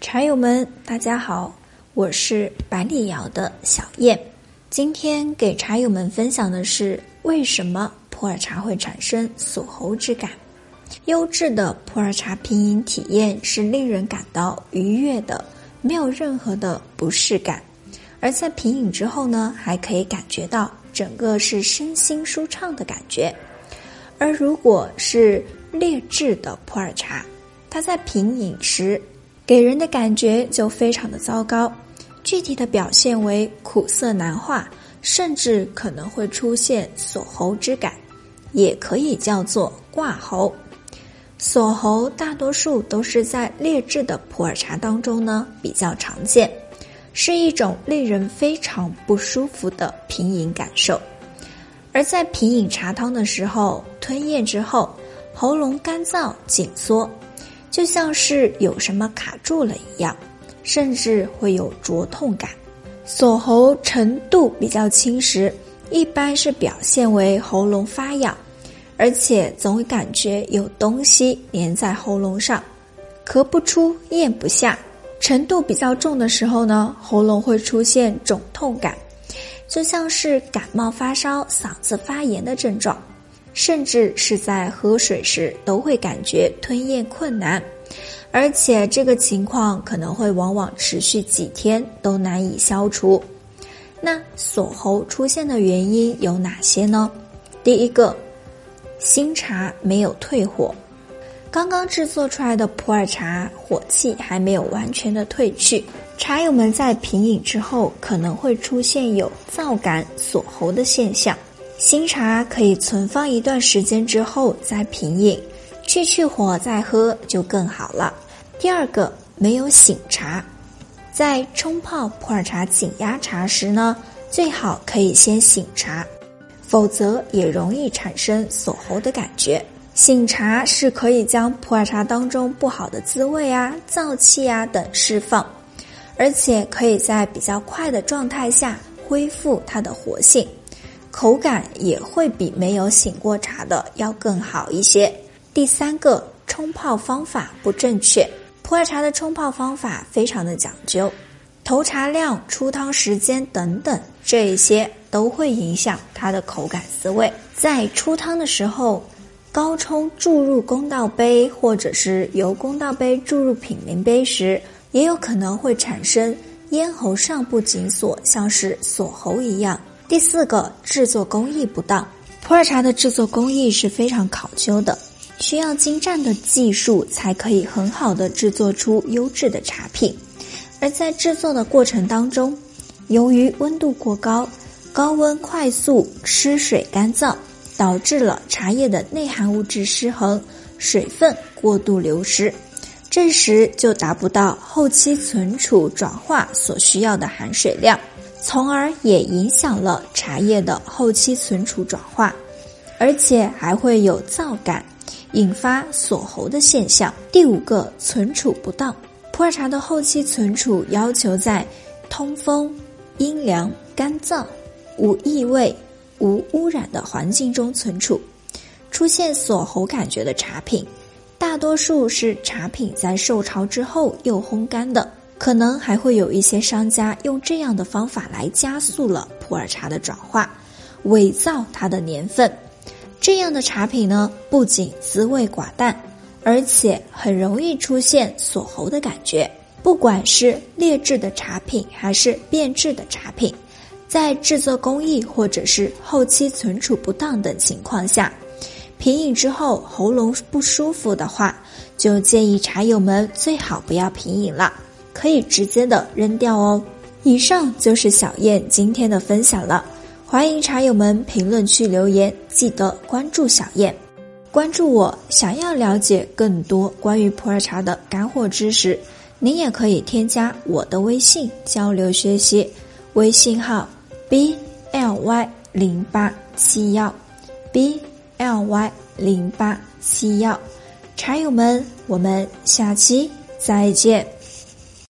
茶友们，大家好，我是百里瑶的小燕。今天给茶友们分享的是为什么普洱茶会产生锁喉之感。优质的普洱茶品饮体验是令人感到愉悦的，没有任何的不适感。而在品饮之后呢，还可以感觉到整个是身心舒畅的感觉。而如果是劣质的普洱茶，它在品饮时。给人的感觉就非常的糟糕，具体的表现为苦涩难化，甚至可能会出现锁喉之感，也可以叫做挂喉。锁喉大多数都是在劣质的普洱茶当中呢比较常见，是一种令人非常不舒服的品饮感受。而在品饮茶汤的时候，吞咽之后，喉咙干燥紧缩。就像是有什么卡住了一样，甚至会有灼痛感。锁喉程度比较轻时，一般是表现为喉咙发痒，而且总会感觉有东西粘在喉咙上，咳不出、咽不下。程度比较重的时候呢，喉咙会出现肿痛感，就像是感冒发烧、嗓子发炎的症状。甚至是在喝水时都会感觉吞咽困难，而且这个情况可能会往往持续几天都难以消除。那锁喉出现的原因有哪些呢？第一个，新茶没有退火，刚刚制作出来的普洱茶火气还没有完全的退去，茶友们在品饮之后可能会出现有燥感、锁喉的现象。新茶可以存放一段时间之后再品饮，去去火再喝就更好了。第二个，没有醒茶，在冲泡普洱茶紧压茶时呢，最好可以先醒茶，否则也容易产生锁喉的感觉。醒茶是可以将普洱茶当中不好的滋味啊、燥气啊等释放，而且可以在比较快的状态下恢复它的活性。口感也会比没有醒过茶的要更好一些。第三个，冲泡方法不正确。普洱茶的冲泡方法非常的讲究，投茶量、出汤时间等等，这一些都会影响它的口感滋味。在出汤的时候，高冲注入公道杯，或者是由公道杯注入品茗杯时，也有可能会产生咽喉上部紧锁，像是锁喉一样。第四个，制作工艺不当。普洱茶的制作工艺是非常考究的，需要精湛的技术才可以很好的制作出优质的茶品。而在制作的过程当中，由于温度过高，高温快速失水干燥，导致了茶叶的内含物质失衡，水分过度流失，这时就达不到后期存储转化所需要的含水量。从而也影响了茶叶的后期存储转化，而且还会有燥感，引发锁喉的现象。第五个，存储不当。普洱茶的后期存储要求在通风、阴凉、干燥、无异味、无污染的环境中存储。出现锁喉感觉的茶品，大多数是茶品在受潮之后又烘干的。可能还会有一些商家用这样的方法来加速了普洱茶的转化，伪造它的年份。这样的茶品呢，不仅滋味寡淡，而且很容易出现锁喉的感觉。不管是劣质的茶品还是变质的茶品，在制作工艺或者是后期存储不当等情况下，品饮之后喉咙不舒服的话，就建议茶友们最好不要品饮了。可以直接的扔掉哦。以上就是小燕今天的分享了，欢迎茶友们评论区留言，记得关注小燕，关注我。想要了解更多关于普洱茶的干货知识，您也可以添加我的微信交流学习，微信号 b l y 零八七幺 b l y 零八七幺。茶友们，我们下期再见。